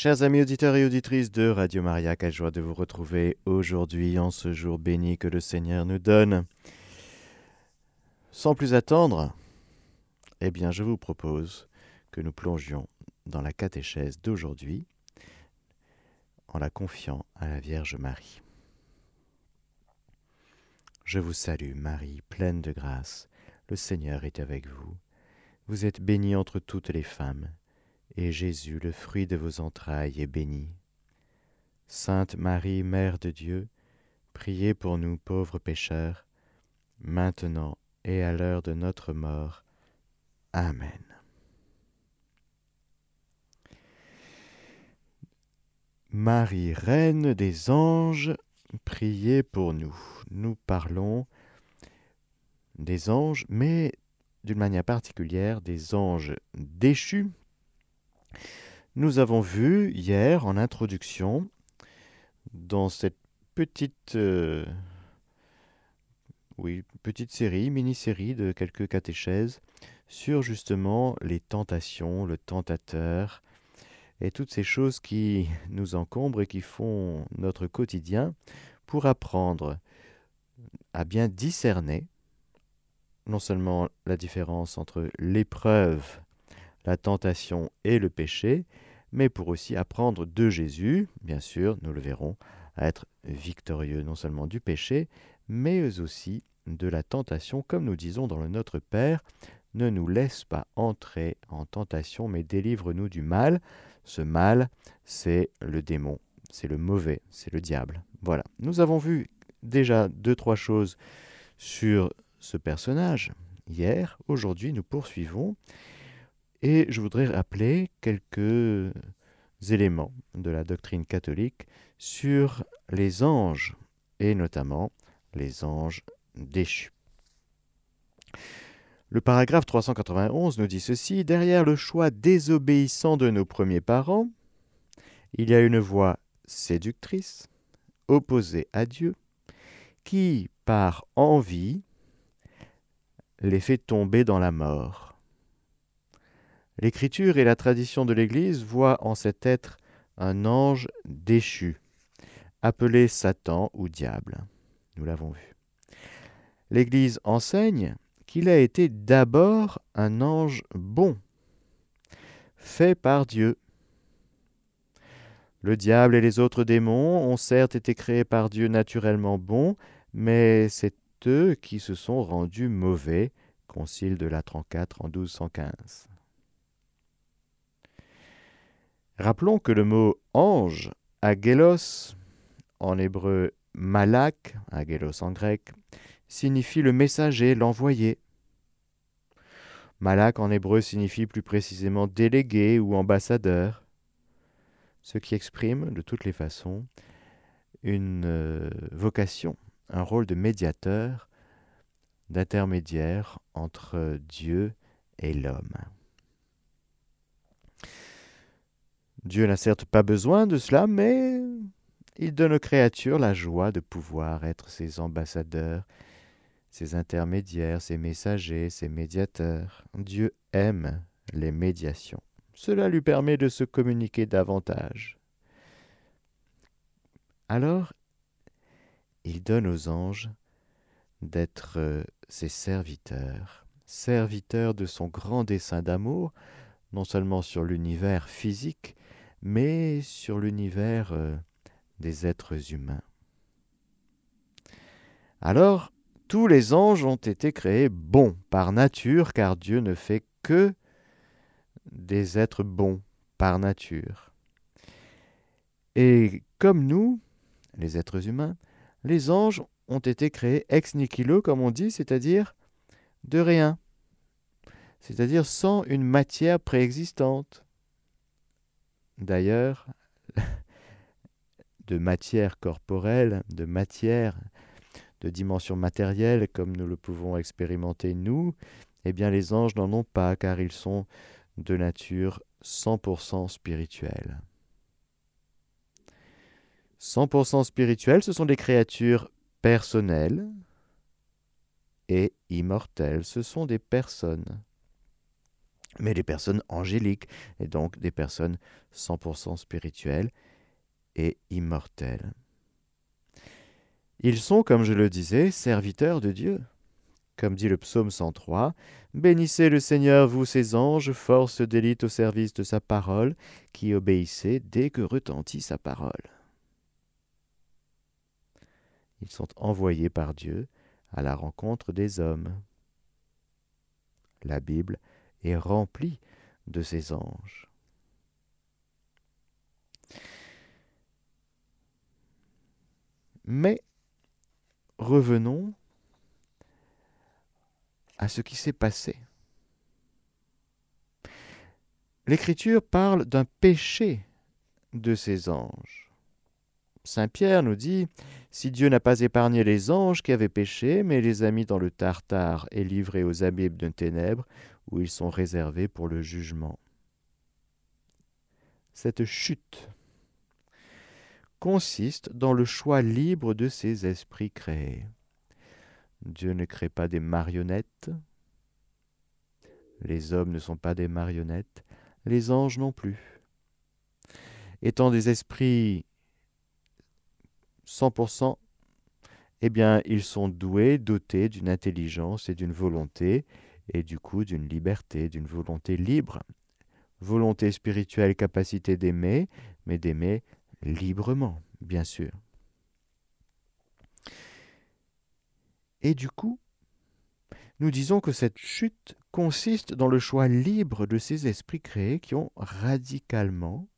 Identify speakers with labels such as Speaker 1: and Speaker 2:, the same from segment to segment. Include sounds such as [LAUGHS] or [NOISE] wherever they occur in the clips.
Speaker 1: Chers amis auditeurs et auditrices de Radio Maria, quelle joie de vous retrouver aujourd'hui en ce jour béni que le Seigneur nous donne. Sans plus attendre, eh bien je vous propose que nous plongions dans la catéchèse d'aujourd'hui en la confiant à la Vierge Marie. Je vous salue Marie, pleine de grâce, le Seigneur est avec vous. Vous êtes bénie entre toutes les femmes, et Jésus, le fruit de vos entrailles, est béni. Sainte Marie, Mère de Dieu, priez pour nous pauvres pécheurs, maintenant et à l'heure de notre mort. Amen. Marie, Reine des anges, priez pour nous. Nous parlons des anges, mais d'une manière particulière des anges déchus. Nous avons vu hier en introduction, dans cette petite, euh, petite série, mini-série de quelques catéchèses, sur justement les tentations, le tentateur, et toutes ces choses qui nous encombrent et qui font notre quotidien, pour apprendre à bien discerner non seulement la différence entre l'épreuve, la tentation et le péché, mais pour aussi apprendre de Jésus, bien sûr, nous le verrons, à être victorieux non seulement du péché, mais aussi de la tentation, comme nous disons dans le Notre Père, ne nous laisse pas entrer en tentation, mais délivre-nous du mal. Ce mal, c'est le démon, c'est le mauvais, c'est le diable. Voilà, nous avons vu déjà deux, trois choses sur ce personnage hier. Aujourd'hui, nous poursuivons et je voudrais rappeler quelques éléments de la doctrine catholique sur les anges et notamment les anges déchus. Le paragraphe 391 nous dit ceci Derrière le choix désobéissant de nos premiers parents, il y a une voix séductrice, opposée à Dieu, qui, par envie, les fait tomber dans la mort. L'Écriture et la tradition de l'Église voient en cet être un ange déchu, appelé Satan ou diable. Nous l'avons vu. L'Église enseigne qu'il a été d'abord un ange bon, fait par Dieu. Le diable et les autres démons ont certes été créés par Dieu naturellement bons, mais c'est eux qui se sont rendus mauvais, concile de Latran IV en 1215. Rappelons que le mot ange, agélos, en hébreu malak, agélos en grec, signifie le messager, l'envoyé. Malak en hébreu signifie plus précisément délégué ou ambassadeur, ce qui exprime de toutes les façons une euh, vocation un rôle de médiateur, d'intermédiaire entre Dieu et l'homme. Dieu n'a certes pas besoin de cela, mais il donne aux créatures la joie de pouvoir être ses ambassadeurs, ses intermédiaires, ses messagers, ses médiateurs. Dieu aime les médiations. Cela lui permet de se communiquer davantage. Alors, il donne aux anges d'être euh, ses serviteurs, serviteurs de son grand dessein d'amour, non seulement sur l'univers physique, mais sur l'univers euh, des êtres humains. Alors, tous les anges ont été créés bons par nature, car Dieu ne fait que des êtres bons par nature. Et comme nous, les êtres humains, les anges ont été créés ex nihilo, comme on dit, c'est-à-dire de rien, c'est-à-dire sans une matière préexistante. D'ailleurs, de matière corporelle, de matière de dimension matérielle, comme nous le pouvons expérimenter nous, eh bien les anges n'en ont pas, car ils sont de nature 100% spirituelle. 100% spirituels, ce sont des créatures personnelles et immortelles. Ce sont des personnes. Mais des personnes angéliques, et donc des personnes 100% spirituelles et immortelles. Ils sont, comme je le disais, serviteurs de Dieu. Comme dit le psaume 103, Bénissez le Seigneur, vous ses anges, force d'élite au service de sa parole, qui obéissez dès que retentit sa parole. Ils sont envoyés par Dieu à la rencontre des hommes. La Bible est remplie de ces anges. Mais revenons à ce qui s'est passé. L'Écriture parle d'un péché de ces anges. Saint Pierre nous dit, Si Dieu n'a pas épargné les anges qui avaient péché, mais les a mis dans le Tartare et livrés aux abîmes de ténèbres, où ils sont réservés pour le jugement. Cette chute consiste dans le choix libre de ces esprits créés. Dieu ne crée pas des marionnettes. Les hommes ne sont pas des marionnettes, les anges non plus. Étant des esprits 100%, eh bien, ils sont doués, dotés d'une intelligence et d'une volonté, et du coup d'une liberté, d'une volonté libre. Volonté spirituelle, capacité d'aimer, mais d'aimer librement, bien sûr. Et du coup, nous disons que cette chute consiste dans le choix libre de ces esprits créés qui ont radicalement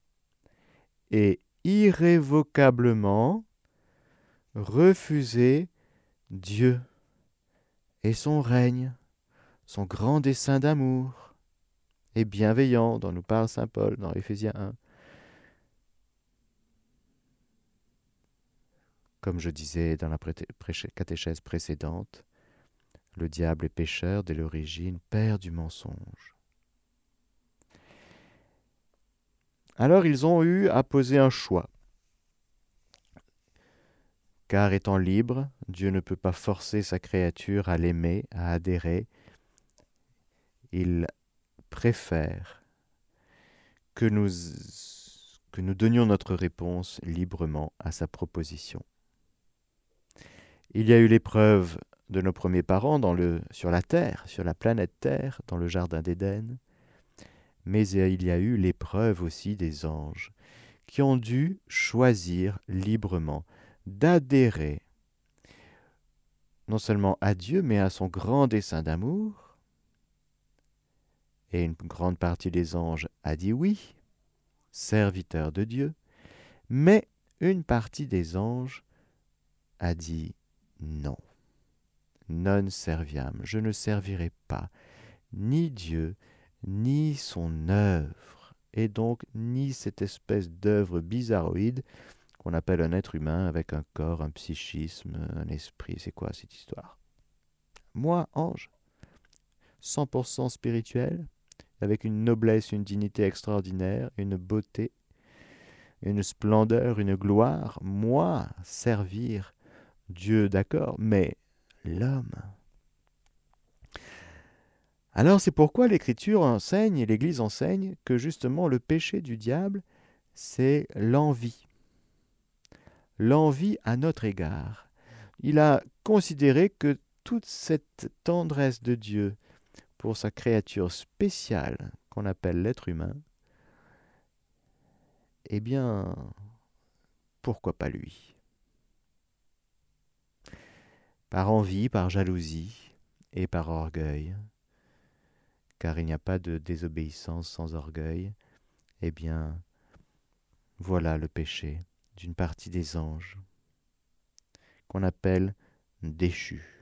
Speaker 1: et irrévocablement refusé Dieu et son règne, son grand dessein d'amour et bienveillant dont nous parle Saint Paul dans Éphésiens 1. Comme je disais dans la catéchèse précédente, le diable est pécheur dès l'origine, père du mensonge. Alors ils ont eu à poser un choix. Car étant libre, Dieu ne peut pas forcer sa créature à l'aimer, à adhérer. Il préfère que nous, donnions notre réponse librement à sa proposition. Il y a eu l'épreuve de nos premiers parents sur la Terre, sur la planète Terre, dans le Jardin d'Éden, mais il y a eu l'épreuve aussi des anges, qui ont dû choisir librement d'adhérer non seulement à Dieu, mais à son grand dessein d'amour. Et une grande partie des anges a dit oui, serviteur de Dieu, mais une partie des anges a dit non. Non serviam, je ne servirai pas ni Dieu, ni son œuvre, et donc ni cette espèce d'œuvre bizarroïde qu'on appelle un être humain avec un corps, un psychisme, un esprit. C'est quoi cette histoire? Moi, ange, 100% spirituel, avec une noblesse, une dignité extraordinaire, une beauté, une splendeur, une gloire, moi, servir Dieu, d'accord, mais l'homme. Alors c'est pourquoi l'Écriture enseigne l'Église enseigne que justement le péché du diable, c'est l'envie. L'envie à notre égard. Il a considéré que toute cette tendresse de Dieu pour sa créature spéciale qu'on appelle l'être humain, eh bien, pourquoi pas lui? Par envie, par jalousie et par orgueil, car il n'y a pas de désobéissance sans orgueil, eh bien, voilà le péché d'une partie des anges, qu'on appelle déchus.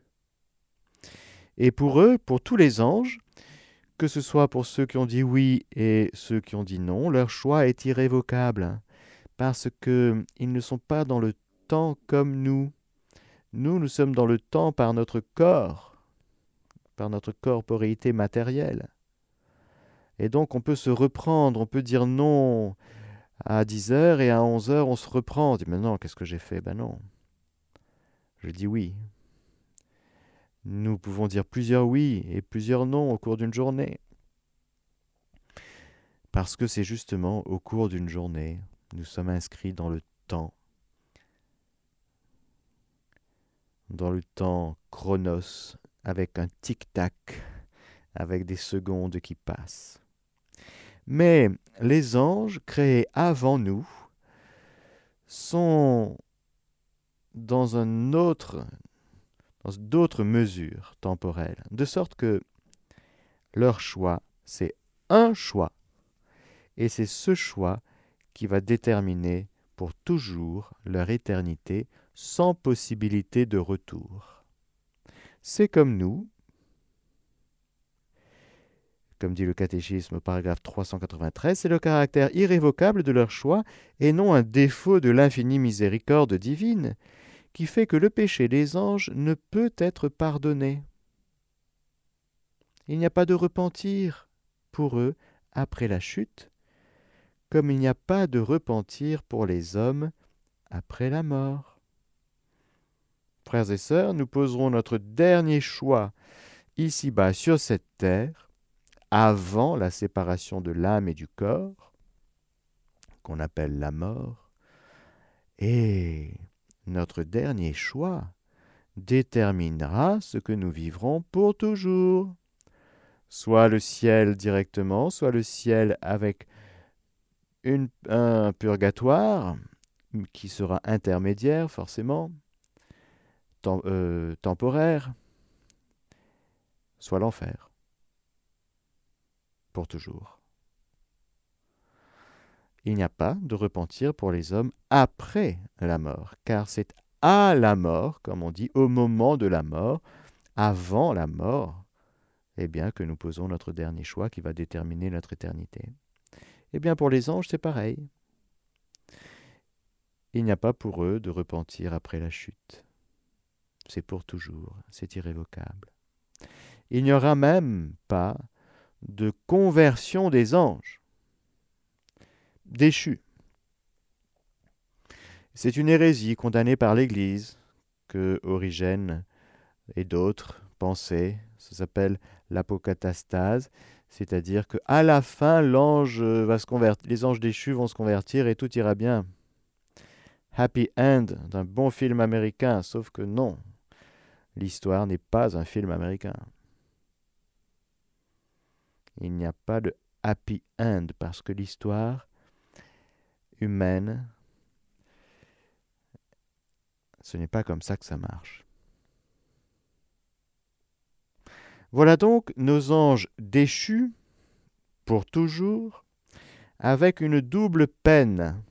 Speaker 1: Et pour eux, pour tous les anges, que ce soit pour ceux qui ont dit oui et ceux qui ont dit non, leur choix est irrévocable, parce qu'ils ne sont pas dans le temps comme nous. Nous, nous sommes dans le temps par notre corps, par notre corporéité matérielle. Et donc on peut se reprendre, on peut dire non à 10 heures et à 11 heures on se reprend. On dit mais non, qu'est-ce que j'ai fait? Ben non. Je dis oui. Nous pouvons dire plusieurs oui et plusieurs non au cours d'une journée. Parce que c'est justement au cours d'une journée, nous sommes inscrits dans le temps, dans le temps chronos, avec un tic-tac, avec des secondes qui passent. Mais les anges créés avant nous sont dans un autre d'autres mesures temporelles, de sorte que leur choix, c'est un choix, et c'est ce choix qui va déterminer pour toujours leur éternité sans possibilité de retour. C'est comme nous, comme dit le catéchisme paragraphe 393, c'est le caractère irrévocable de leur choix et non un défaut de l'infinie miséricorde divine qui fait que le péché des anges ne peut être pardonné. Il n'y a pas de repentir pour eux après la chute, comme il n'y a pas de repentir pour les hommes après la mort. Frères et sœurs, nous poserons notre dernier choix ici-bas sur cette terre, avant la séparation de l'âme et du corps, qu'on appelle la mort, et notre dernier choix déterminera ce que nous vivrons pour toujours. Soit le ciel directement, soit le ciel avec un purgatoire qui sera intermédiaire forcément, euh, temporaire, soit l'enfer, pour toujours. Il n'y a pas de repentir pour les hommes après la mort, car c'est à la mort, comme on dit, au moment de la mort, avant la mort, eh bien que nous posons notre dernier choix qui va déterminer notre éternité. Eh bien pour les anges, c'est pareil. Il n'y a pas pour eux de repentir après la chute. C'est pour toujours, c'est irrévocable. Il n'y aura même pas de conversion des anges déchus. C'est une hérésie condamnée par l'Église que Origène et d'autres pensaient. Ça s'appelle l'apocatastase, c'est-à-dire que à la fin l'ange va se convertir, les anges déchus vont se convertir et tout ira bien. Happy End d'un bon film américain, sauf que non, l'histoire n'est pas un film américain. Il n'y a pas de happy end parce que l'histoire humaine, ce n'est pas comme ça que ça marche. Voilà donc nos anges déchus pour toujours, avec une double peine.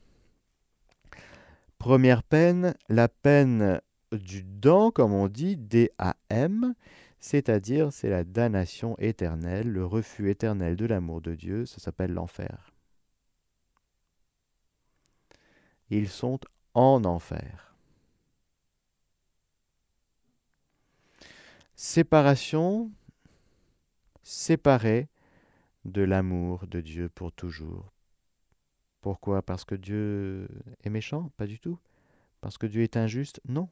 Speaker 1: Première peine, la peine du dent, comme on dit, D-A-M, c'est-à-dire c'est la damnation éternelle, le refus éternel de l'amour de Dieu, ça s'appelle l'enfer. Ils sont en enfer. Séparation, séparés de l'amour de Dieu pour toujours. Pourquoi? Parce que Dieu est méchant? Pas du tout. Parce que Dieu est injuste? Non.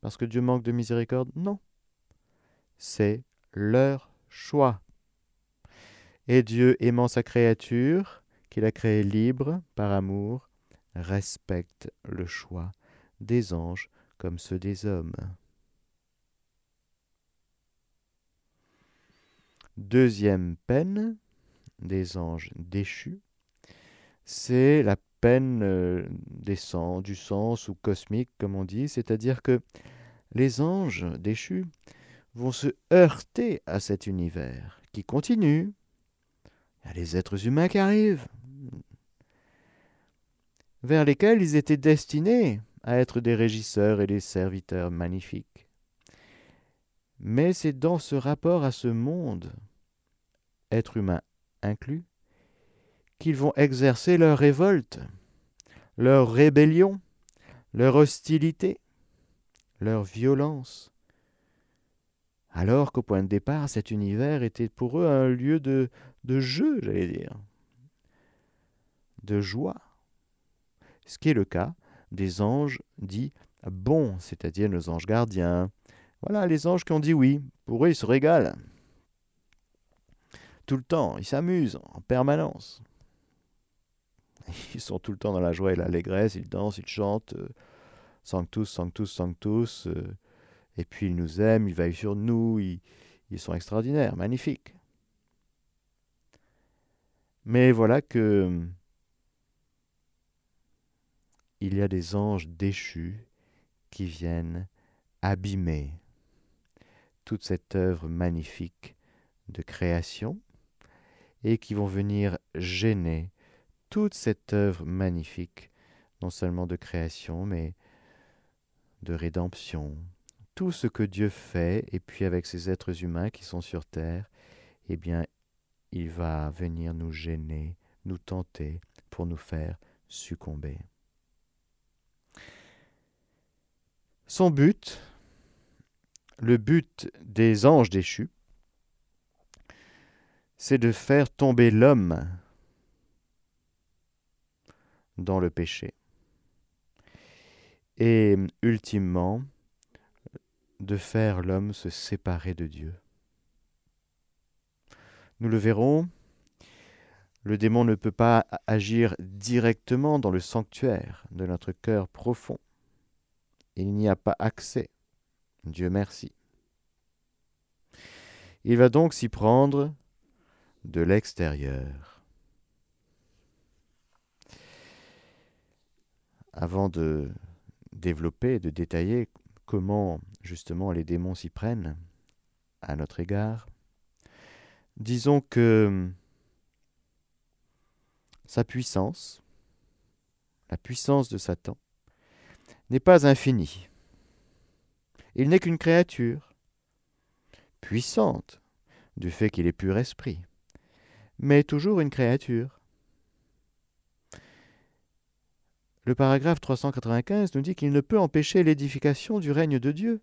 Speaker 1: Parce que Dieu manque de miséricorde? Non. C'est leur choix. Et Dieu aimant sa créature, qu'il a créée libre par amour, respecte le choix des anges comme ceux des hommes. Deuxième peine des anges déchus, c'est la peine euh, des sens, du sens ou cosmique, comme on dit, c'est-à-dire que les anges déchus vont se heurter à cet univers qui continue. Il y a les êtres humains qui arrivent, vers lesquels ils étaient destinés à être des régisseurs et des serviteurs magnifiques. Mais c'est dans ce rapport à ce monde, être humain inclus, qu'ils vont exercer leur révolte, leur rébellion, leur hostilité, leur violence. Alors qu'au point de départ, cet univers était pour eux un lieu de, de jeu, j'allais dire, de joie, ce qui est le cas des anges dits bons, c'est-à-dire nos anges gardiens. Voilà, les anges qui ont dit oui, pour eux, ils se régalent. Tout le temps, ils s'amusent en permanence. Ils sont tout le temps dans la joie et l'allégresse, ils dansent, ils chantent, euh, Sanctus, Sanctus, Sanctus, euh, et puis ils nous aiment, ils veillent sur nous, ils, ils sont extraordinaires, magnifiques. Mais voilà que il y a des anges déchus qui viennent abîmer toute cette œuvre magnifique de création et qui vont venir gêner toute cette œuvre magnifique, non seulement de création, mais de rédemption. Tout ce que Dieu fait, et puis avec ces êtres humains qui sont sur terre, eh bien, il va venir nous gêner, nous tenter pour nous faire succomber. Son but, le but des anges déchus, c'est de faire tomber l'homme dans le péché. Et ultimement, de faire l'homme se séparer de Dieu. Nous le verrons, le démon ne peut pas agir directement dans le sanctuaire de notre cœur profond. Il n'y a pas accès. Dieu merci. Il va donc s'y prendre de l'extérieur. Avant de développer, de détailler comment justement les démons s'y prennent à notre égard, disons que sa puissance, la puissance de Satan, n'est pas infinie. Il n'est qu'une créature, puissante, du fait qu'il est pur esprit mais toujours une créature. Le paragraphe 395 nous dit qu'il ne peut empêcher l'édification du règne de Dieu.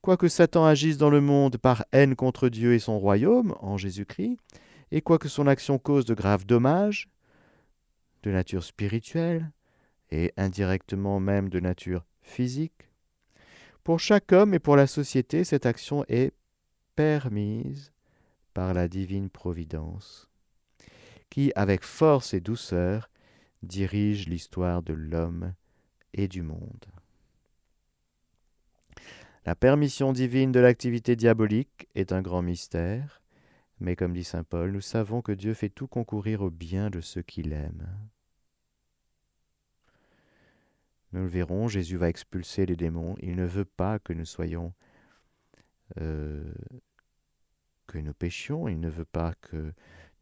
Speaker 1: Quoique Satan agisse dans le monde par haine contre Dieu et son royaume, en Jésus-Christ, et quoique son action cause de graves dommages, de nature spirituelle, et indirectement même de nature physique, pour chaque homme et pour la société, cette action est permise par la divine providence, qui, avec force et douceur, dirige l'histoire de l'homme et du monde. La permission divine de l'activité diabolique est un grand mystère, mais comme dit Saint Paul, nous savons que Dieu fait tout concourir au bien de ceux qu'il aime. Nous le verrons, Jésus va expulser les démons. Il ne veut pas que nous soyons euh, que nous péchions, il ne veut pas que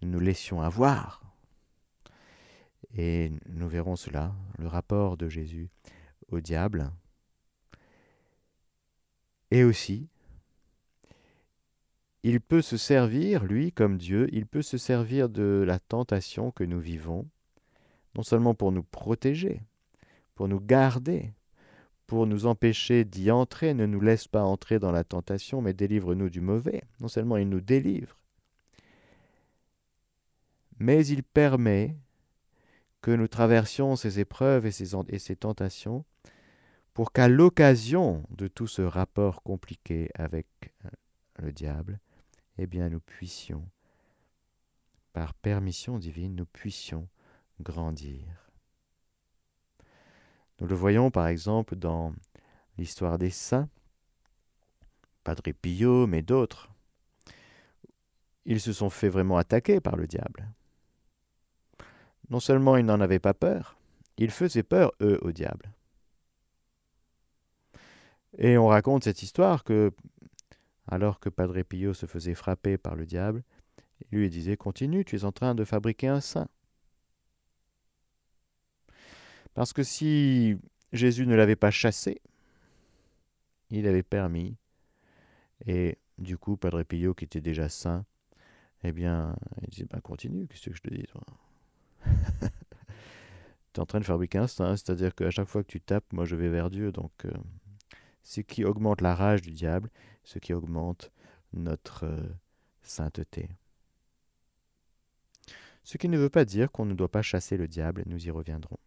Speaker 1: nous nous laissions avoir. Et nous verrons cela, le rapport de Jésus au diable. Et aussi, il peut se servir, lui, comme Dieu, il peut se servir de la tentation que nous vivons, non seulement pour nous protéger, pour nous garder, pour nous empêcher d'y entrer, ne nous laisse pas entrer dans la tentation, mais délivre-nous du mauvais. Non seulement il nous délivre, mais il permet que nous traversions ces épreuves et ces, tentations pour qu'à l'occasion de tout ce rapport compliqué avec euh, le diable, eh bien nous puissions, par permission divine, nous puissions grandir. Nous le voyons par exemple dans l'histoire des saints, Padre Pio, mais d'autres. Ils se sont fait vraiment attaquer par le diable. Non seulement ils n'en avaient pas peur, ils faisaient peur, eux, au diable. Et on raconte cette histoire que, alors que Padre Pio se faisait frapper par le diable, lui disait Continue, tu es en train de fabriquer un saint. Parce que si Jésus ne l'avait pas chassé, il avait permis. Et du coup, Padre Pio, qui était déjà saint, eh bien, il disait, ben continue, qu'est-ce que je te dis, toi? [LAUGHS] Tu es en train de fabriquer un saint, c'est-à-dire qu'à chaque fois que tu tapes, moi je vais vers Dieu. Donc, euh, ce qui augmente la rage du diable, ce qui augmente notre euh, sainteté. Ce qui ne veut pas dire qu'on ne doit pas chasser le diable, nous y reviendrons.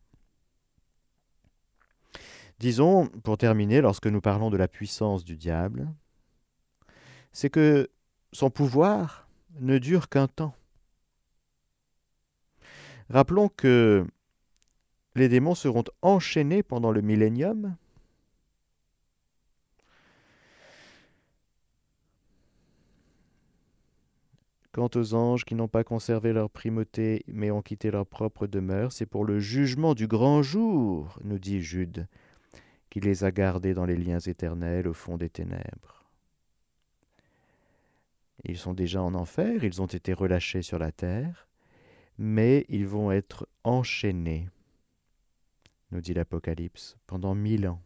Speaker 1: Disons, pour terminer, lorsque nous parlons de la puissance du diable, c'est que son pouvoir ne dure qu'un temps. Rappelons que les démons seront enchaînés pendant le millénium. Quant aux anges qui n'ont pas conservé leur primauté mais ont quitté leur propre demeure, c'est pour le jugement du grand jour, nous dit Jude, qui les a gardés dans les liens éternels au fond des ténèbres. Ils sont déjà en enfer, ils ont été relâchés sur la terre, mais ils vont être enchaînés, nous dit l'Apocalypse, pendant mille ans.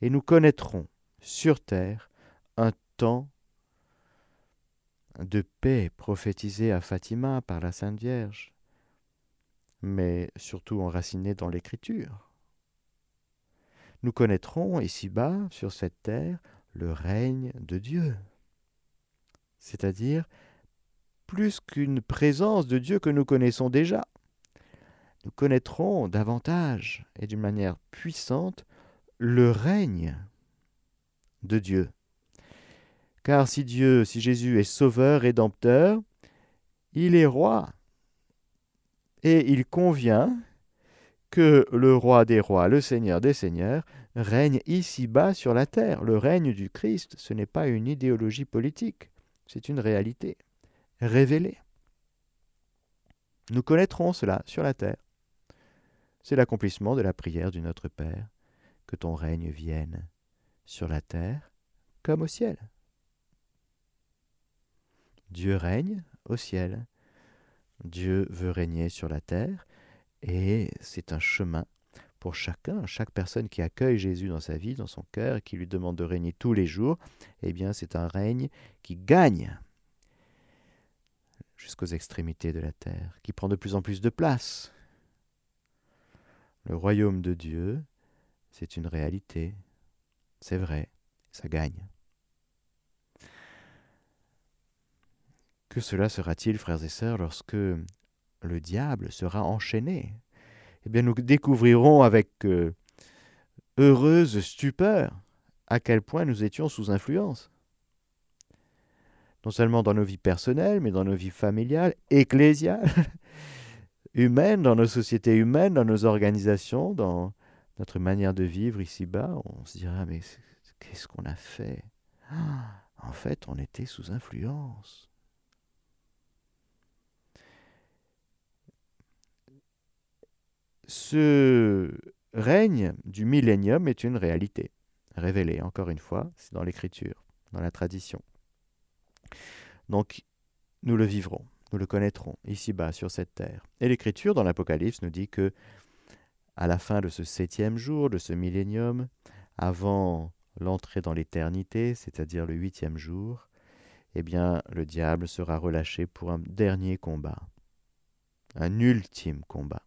Speaker 1: Et nous connaîtrons sur terre un temps de paix prophétisé à Fatima par la Sainte Vierge, mais surtout enraciné dans l'Écriture. Nous connaîtrons ici-bas, sur cette terre, le règne de Dieu, c'est-à-dire plus qu'une présence de Dieu que nous connaissons déjà. Nous connaîtrons davantage et d'une manière puissante le règne de Dieu. Car si Dieu, si Jésus est sauveur, rédempteur, il est roi. Et il convient que le roi des rois, le seigneur des seigneurs, règne ici-bas sur la terre. Le règne du Christ, ce n'est pas une idéologie politique, c'est une réalité révélée. Nous connaîtrons cela sur la terre. C'est l'accomplissement de la prière du Notre Père, que ton règne vienne sur la terre comme au ciel. Dieu règne au ciel. Dieu veut régner sur la terre et c'est un chemin pour chacun, chaque personne qui accueille Jésus dans sa vie, dans son cœur, qui lui demande de régner tous les jours, eh bien c'est un règne qui gagne jusqu'aux extrémités de la terre, qui prend de plus en plus de place. Le royaume de Dieu, c'est une réalité, c'est vrai, ça gagne. Que cela sera-t-il, frères et sœurs, lorsque le diable sera enchaîné Eh bien, nous découvrirons avec euh, heureuse stupeur à quel point nous étions sous influence non seulement dans nos vies personnelles, mais dans nos vies familiales, ecclésiales, [LAUGHS] humaines, dans nos sociétés humaines, dans nos organisations, dans notre manière de vivre ici-bas. On se dira, mais qu'est-ce qu'on a fait? Ah, En fait, on était sous influence. Ce règne du millénium est une réalité, révélée encore une fois, c'est dans l'écriture, dans la tradition. Donc, nous le vivrons, nous le connaîtrons ici-bas sur cette terre. Et l'Écriture dans l'Apocalypse nous dit que, à la fin de ce septième jour, de ce millénium, avant l'entrée dans l'éternité, c'est-à-dire le huitième jour, eh bien, le diable sera relâché pour un dernier combat, un ultime combat,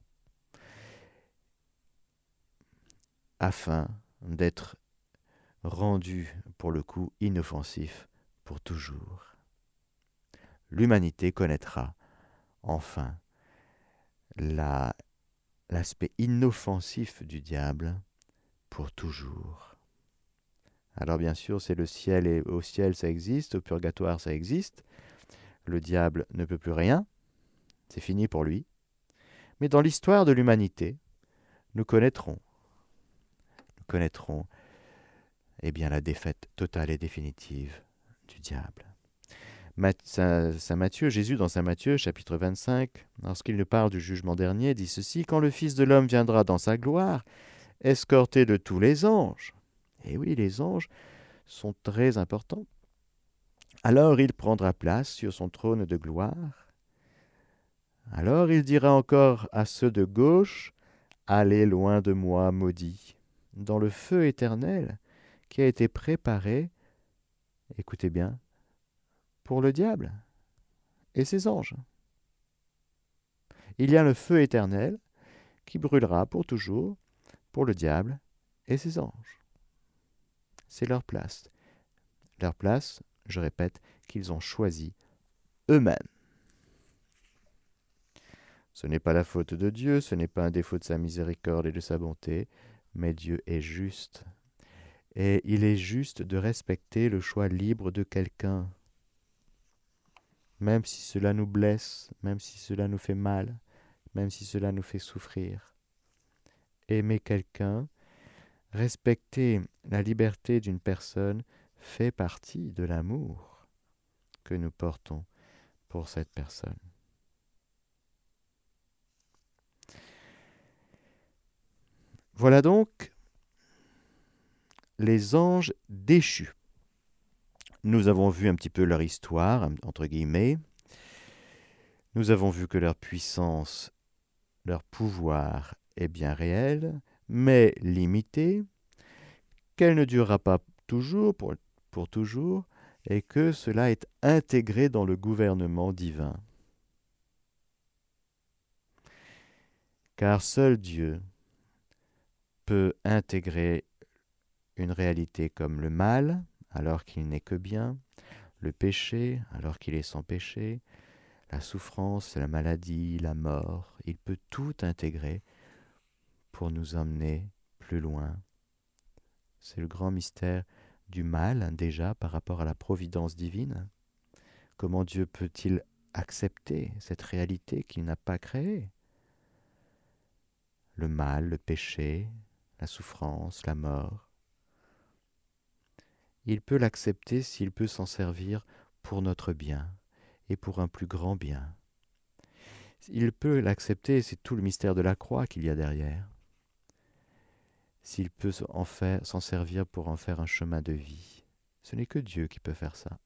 Speaker 1: afin d'être rendu, pour le coup, inoffensif pour toujours. L'humanité connaîtra enfin l'aspect inoffensif du diable pour toujours. Alors bien sûr, c'est le ciel et au ciel ça existe, au purgatoire ça existe. Le diable ne peut plus rien, c'est fini pour lui. Mais dans l'histoire de l'humanité, nous connaîtrons, nous connaîtrons, eh la défaite totale et définitive du diable. Saint Matthieu, Jésus dans Saint Matthieu chapitre 25, lorsqu'il nous parle du jugement dernier, dit ceci, Quand le Fils de l'homme viendra dans sa gloire, escorté de tous les anges, et oui, les anges sont très importants, alors il prendra place sur son trône de gloire. Alors il dira encore à ceux de gauche, Allez loin de moi, maudits, dans le feu éternel qui a été préparé écoutez bien, pour le diable et ses anges. Il y a le feu éternel qui brûlera pour toujours pour le diable et ses anges. C'est leur place. Leur place, je répète, qu'ils ont choisi eux-mêmes. Ce n'est pas la faute de Dieu, ce n'est pas un défaut de sa miséricorde et de sa bonté, mais Dieu est juste et il est juste de respecter le choix libre de quelqu'un, même si cela nous blesse, même si cela nous fait mal, même si cela nous fait souffrir. Aimer quelqu'un, respecter la liberté d'une personne fait partie de l'amour que nous portons pour cette personne. Voilà donc les anges déchus. Nous avons vu un petit peu leur histoire, entre guillemets. Nous avons vu que leur puissance, leur pouvoir est bien réel, mais limité, qu'elle ne durera pas toujours pour, pour toujours, et que cela est intégré dans le gouvernement divin. Car seul Dieu peut intégrer une réalité comme le mal, alors qu'il n'est que bien, le péché, alors qu'il est sans péché, la souffrance, la maladie, la mort, il peut tout intégrer pour nous emmener plus loin. C'est le grand mystère du mal déjà par rapport à la providence divine. Comment Dieu peut-il accepter cette réalité qu'il n'a pas créée? Le mal, le péché, la souffrance, la mort. Il peut l'accepter s'il peut s'en servir pour notre bien et pour un plus grand bien. Il peut l'accepter, c'est tout le mystère de la croix qu'il y a derrière. S'il peut s'en servir pour en faire un chemin de vie. Ce n'est que Dieu qui peut faire ça.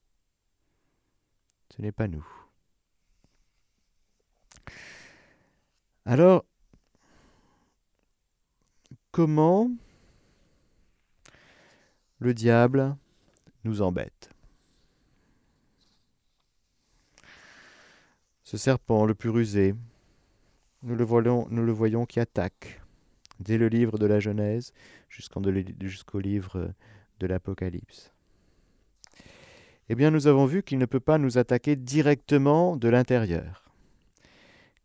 Speaker 1: Ce n'est pas nous. Alors, comment le diable nous embête. Ce serpent le plus rusé, nous le voyons, qui attaque, dès le livre de la Genèse jusqu'au livre de l'Apocalypse. Eh bien, nous avons vu qu'il ne peut pas nous attaquer directement de l'intérieur,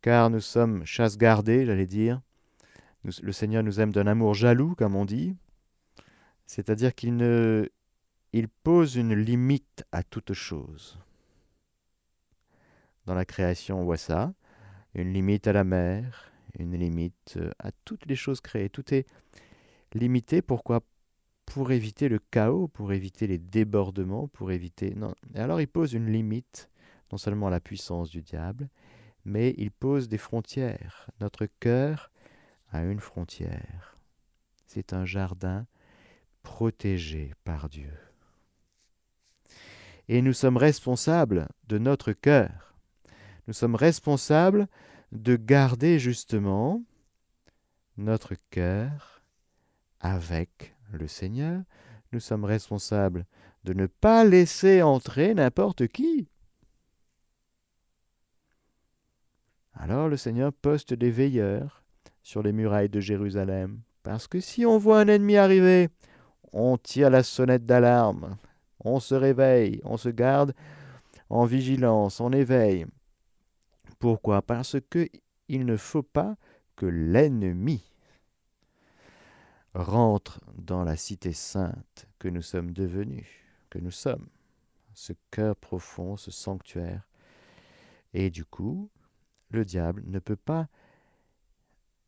Speaker 1: car nous sommes chasse gardée, j'allais dire, le Seigneur nous aime d'un amour jaloux, comme on dit, c'est-à-dire qu'il ne, il pose une limite à toute chose. Dans la création, on voit ça, une limite à la mer, une limite à toutes les choses créées. Tout est limité. Pourquoi? Pour éviter le chaos, pour éviter les débordements, pour éviter. Non. Alors il pose une limite, non seulement à la puissance du diable, mais il pose des frontières. Notre cœur à une frontière. C'est un jardin protégé par Dieu. Et nous sommes responsables de notre cœur. Nous sommes responsables de garder justement notre cœur avec le Seigneur. Nous sommes responsables de ne pas laisser entrer n'importe qui. Alors le Seigneur poste des veilleurs sur les murailles de Jérusalem. Parce que si on voit un ennemi arriver, on tire la sonnette d'alarme, on se réveille, on se garde en vigilance, on éveille. Pourquoi? Parce que il ne faut pas que l'ennemi rentre dans la cité sainte que nous sommes devenus, que nous sommes, ce cœur profond, ce sanctuaire. Et du coup, le diable ne peut pas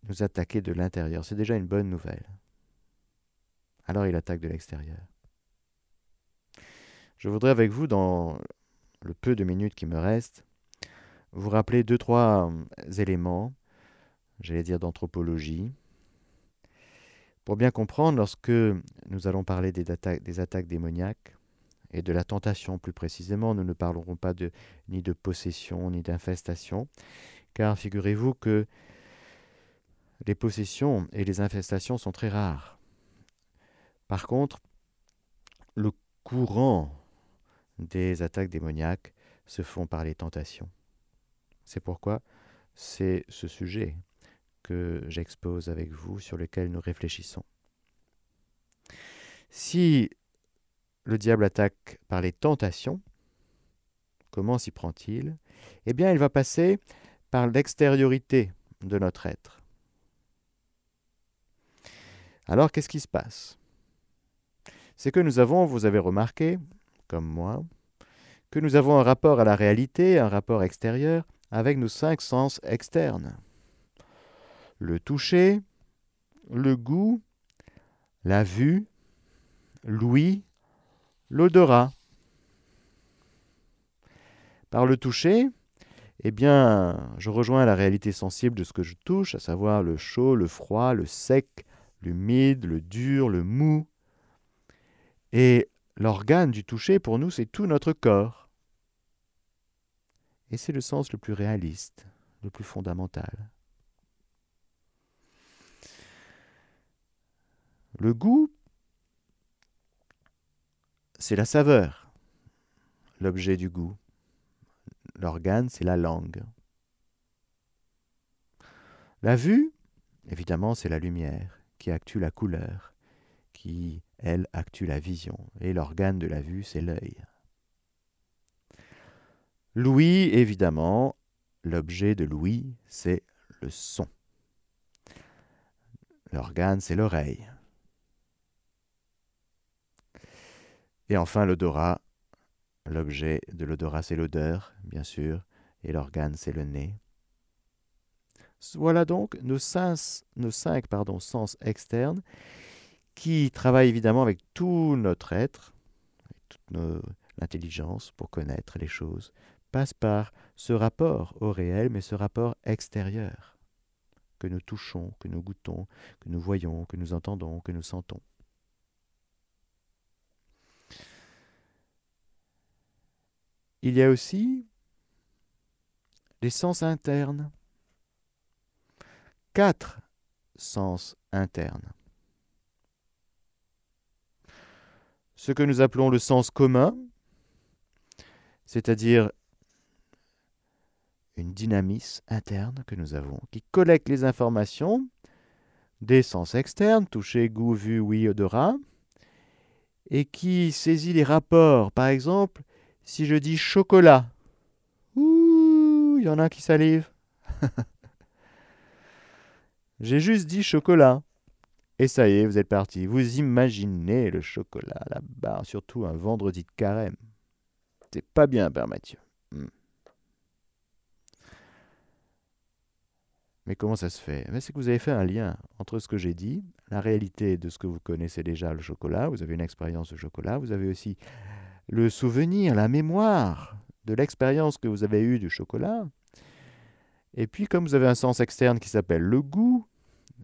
Speaker 1: nous attaquer de l'intérieur. C'est déjà une bonne nouvelle. Alors il attaque de l'extérieur. Je voudrais avec vous, dans le peu de minutes qui me restent, vous rappeler deux, trois euh, éléments, j'allais dire d'anthropologie, pour bien comprendre lorsque nous allons parler des attaques, démoniaques et de la tentation plus précisément, nous ne parlerons pas ni de possession ni d'infestation, car figurez-vous que les possessions et les infestations sont très rares. Par contre, le courant des attaques démoniaques se font par les tentations. C'est pourquoi c'est ce sujet que j'expose avec vous, sur lequel nous réfléchissons. Si le diable attaque par les tentations, comment s'y prend-il? Eh bien, il va passer par l'extériorité de notre être. Alors qu'est-ce qui se passe? C'est que nous avons, vous avez remarqué, comme moi, que nous avons un rapport à la réalité, un rapport extérieur, avec nos cinq sens externes. le toucher, le goût, la vue, l'ouïe, l'odorat. Par le toucher, eh bien, je rejoins la réalité sensible de ce que je touche, à savoir le chaud, le froid, le sec, l'humide, le dur, le mou. Et l'organe du toucher, pour nous, c'est tout notre corps. Et c'est le sens le plus réaliste, le plus fondamental. Le goût, c'est la saveur, l'objet du goût. L'organe, c'est la langue. La vue, évidemment, c'est la lumière qui actue la couleur, qui, elle, actue la vision. Et l'organe de la vue, c'est l'œil. L'ouïe, évidemment, l'objet de l'ouïe, c'est le son. L'organe, c'est l'oreille. Et enfin, l'odorat. L'objet de l'odorat, c'est l'odeur, bien sûr, et l'organe, c'est le nez. Voilà donc nos cinq, pardon, sens externes qui travaillent évidemment avec tout notre être, avec toute l'intelligence pour connaître les choses, passent par ce rapport au réel, mais ce rapport extérieur que nous touchons, que nous goûtons, que nous voyons, que nous entendons, que nous sentons. Il y a aussi les sens internes. Quatre sens internes. Ce que nous appelons le sens commun, c'est-à-dire une dynamisme interne que nous avons, qui collecte les informations des sens externes, toucher, goût, vue, oui, odorat, et qui saisit les rapports, par exemple, si je dis chocolat, il y en a qui salive. [LAUGHS] J'ai juste dit chocolat. Et ça y est, vous êtes parti. Vous imaginez le chocolat là-bas, surtout un vendredi de carême. C'est pas bien, Père Mathieu. Hmm. Mais comment ça se fait? C'est que vous avez fait un lien entre ce que j'ai dit, la réalité de ce que vous connaissez déjà, le chocolat, vous avez une expérience de chocolat, vous avez aussi le souvenir, la mémoire de l'expérience que vous avez eue du chocolat. Et puis, comme vous avez un sens externe qui s'appelle le goût,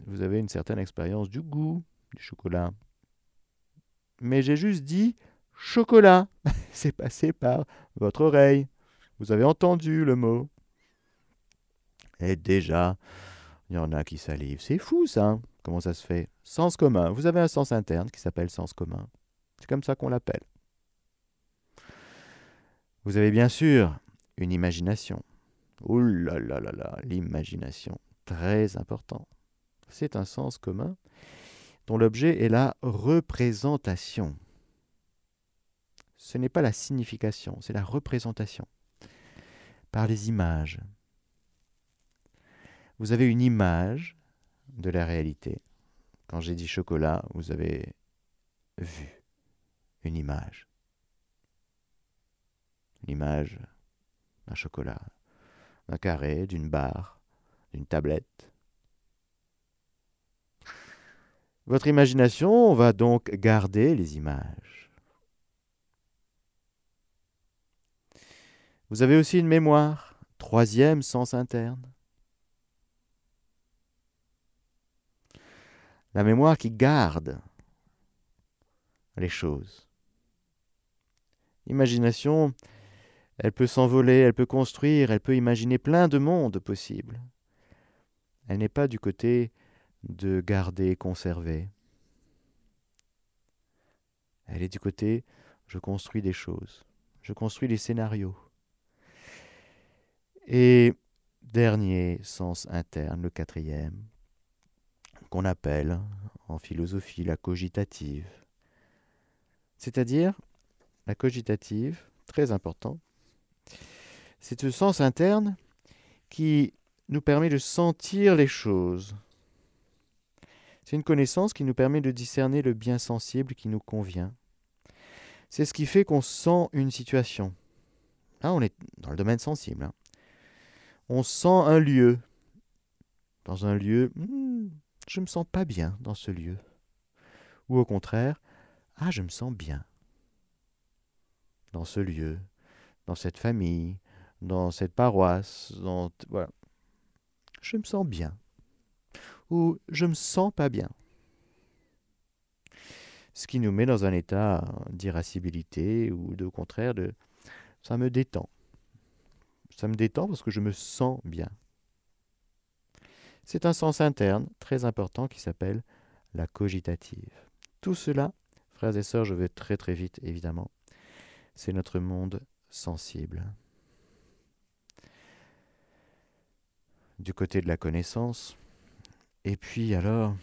Speaker 1: vous avez une certaine expérience du goût du chocolat. Mais j'ai juste dit chocolat. [LAUGHS] C'est passé par votre oreille. Vous avez entendu le mot. Et déjà, il y en a qui salivent. C'est fou ça. Comment ça se fait? Sens commun. Vous avez un sens interne qui s'appelle sens commun. C'est comme ça qu'on l'appelle. Vous avez bien sûr une imagination. Ouh là là là là, l'imagination, très important. C'est un sens commun dont l'objet est la représentation. Ce n'est pas la signification, c'est la représentation par les images. Vous avez une image de la réalité. Quand j'ai dit chocolat, vous avez vu une image l'image d'un chocolat, d'un carré, d'une barre, d'une tablette. Votre imagination va donc garder les images. Vous avez aussi une mémoire, troisième sens interne. La mémoire qui garde les choses. Imagination, elle peut s'envoler, elle peut construire, elle peut imaginer plein de mondes possibles. Elle n'est pas du côté de garder, conserver. Elle est du côté je construis des choses, je construis des scénarios. Et dernier sens interne, le quatrième, qu'on appelle en philosophie la cogitative. C'est-à-dire, la cogitative, très important, c'est ce sens interne qui nous permet de sentir les choses. C'est une connaissance qui nous permet de discerner le bien sensible qui nous convient. C'est ce qui fait qu'on sent une situation. Là, on est dans le domaine sensible. Hein. On sent un lieu. dans un lieu, hmm, je me sens pas bien dans ce lieu. Ou au contraire, ah, je me sens bien dans ce lieu, dans cette famille, dans cette paroisse, voilà. Je me sens bien. Ou je me sens pas bien. Ce qui nous met dans un état d'irascibilité ou de, contraire de ça me détend. Ça me détend parce que je me sens bien. C'est un sens interne très important qui s'appelle la cogitative. Tout cela, frères et sœurs, je vais très très vite évidemment, c'est notre monde sensible. Du côté de la connaissance, et puis alors,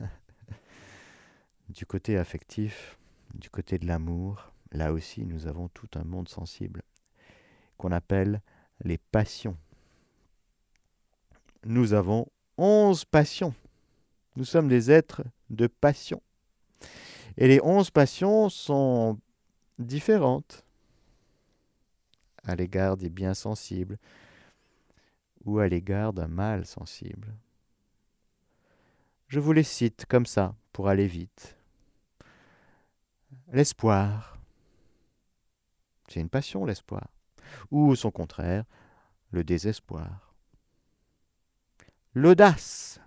Speaker 1: [LAUGHS] du côté affectif, du côté de l'amour, là aussi nous avons tout un monde sensible qu'on appelle les passions. Nous avons onze passions. Nous sommes des êtres de passion. Et les onze passions sont différentes à l'égard des biens sensibles ou à l'égard d'un mal sensible. Je vous les cite comme ça pour aller vite. L'espoir. C'est une passion, l'espoir. Ou son contraire, le désespoir. L'audace.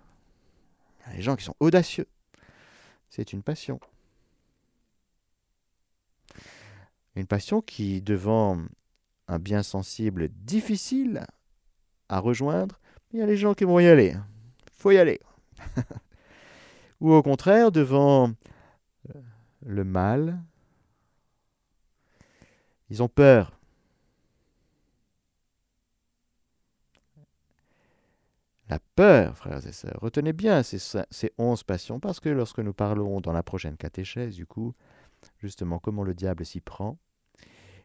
Speaker 1: Les gens qui sont audacieux. C'est une passion. Une passion qui, devant un bien sensible difficile à rejoindre, il y a les gens qui vont y aller. faut y aller. [LAUGHS] Ou au contraire, devant euh, le mal, ils ont peur. La peur, frères et sœurs, retenez bien ces, onze passions, parce que lorsque nous parlerons dans la prochaine catéchèse, du coup, justement comment le diable s'y prend,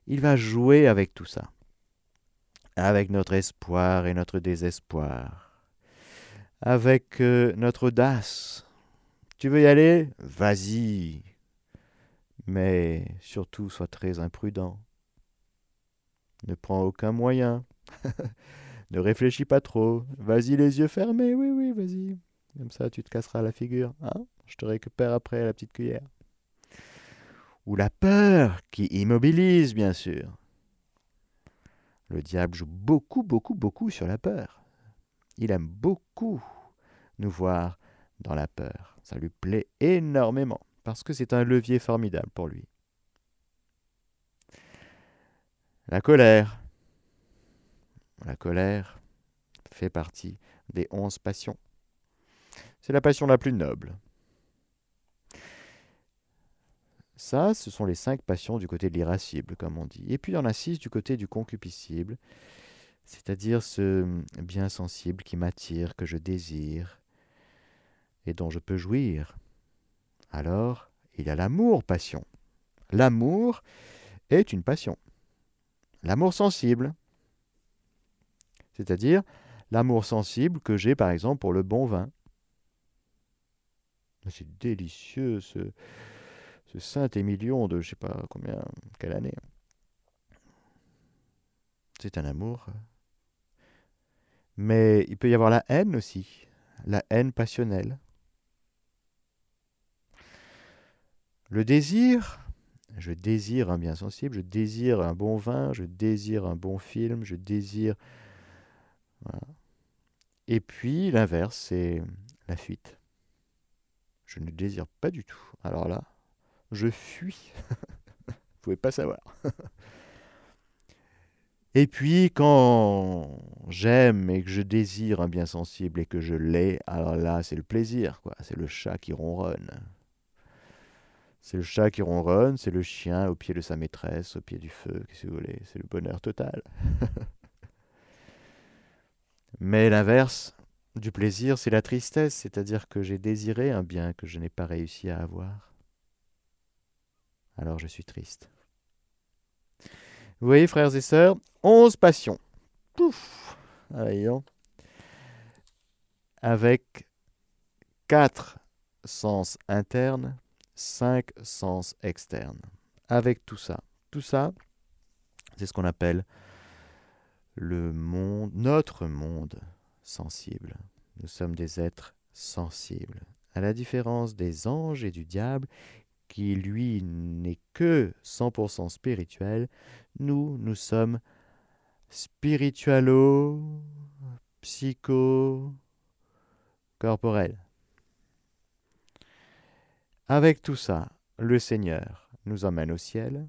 Speaker 1: il va jouer avec tout ça, avec notre espoir et notre désespoir, avec euh, notre audace. Tu veux y aller Vas-y. Mais surtout, sois très imprudent. Ne prends aucun moyen. [LAUGHS] ne réfléchis pas trop. Vas-y les yeux fermés, oui, oui, vas-y. Comme ça, tu te casseras la figure. Hein Je te récupère après la petite cuillère ou la peur qui immobilise, bien sûr. Le diable joue beaucoup, beaucoup, beaucoup sur la peur. Il aime beaucoup nous voir dans la peur. Ça lui plaît énormément, parce que c'est un levier formidable pour lui. La colère. La colère fait partie des onze passions. C'est la passion la plus noble. Ça, ce sont les cinq passions du côté de l'irascible, comme on dit. Et puis il y en a six du côté du concupiscible, c'est-à-dire ce bien sensible qui m'attire, que je désire, et dont je peux jouir. Alors, il y a l'amour passion. L'amour est une passion. L'amour sensible, c'est-à-dire l'amour sensible que j'ai par exemple pour le bon vin. C'est délicieux ce, Saint-Émilion de je sais pas combien, quelle année. C'est un amour. Mais il peut y avoir la haine aussi, la haine passionnelle. Le désir, je désire un bien sensible, je désire un bon vin, je désire un bon film, je désire... Et puis l'inverse, c'est la fuite. Je ne désire pas du tout. Alors là, je fuis. [LAUGHS] Vous pouvez pas savoir. [LAUGHS] et puis quand j'aime et que je désire un bien sensible et que je l'ai, alors là c'est le plaisir. C'est le chat qui ronronne. C'est le chat qui ronronne, c'est le chien au pied de sa maîtresse, au pied du feu, si vous voulez. C'est le bonheur total. [LAUGHS] Mais l'inverse du plaisir, c'est la tristesse, c'est-à-dire que j'ai désiré un bien que je n'ai pas réussi à avoir alors je suis triste. Vous voyez, frères et sœurs, onze passions. Pouf Avec quatre sens internes, cinq sens externes. Avec tout ça. Tout ça, c'est ce qu'on appelle le monde, notre monde sensible. nous sommes des êtres sensibles. À la différence des anges et du diable, qui lui n'est que 100% spirituel, nous, nous sommes spiritualo, psycho, corporels. Avec tout ça, le Seigneur nous emmène au ciel.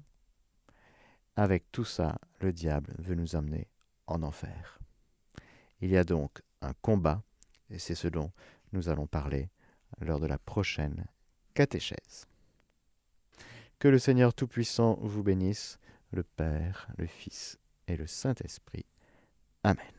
Speaker 1: Avec tout ça, le diable veut nous emmener en enfer. Il y a donc un combat, et c'est ce dont nous allons parler lors de la prochaine catéchèse. Que le Seigneur Tout-Puissant vous bénisse, le Père, le Fils et le Saint-Esprit. Amen.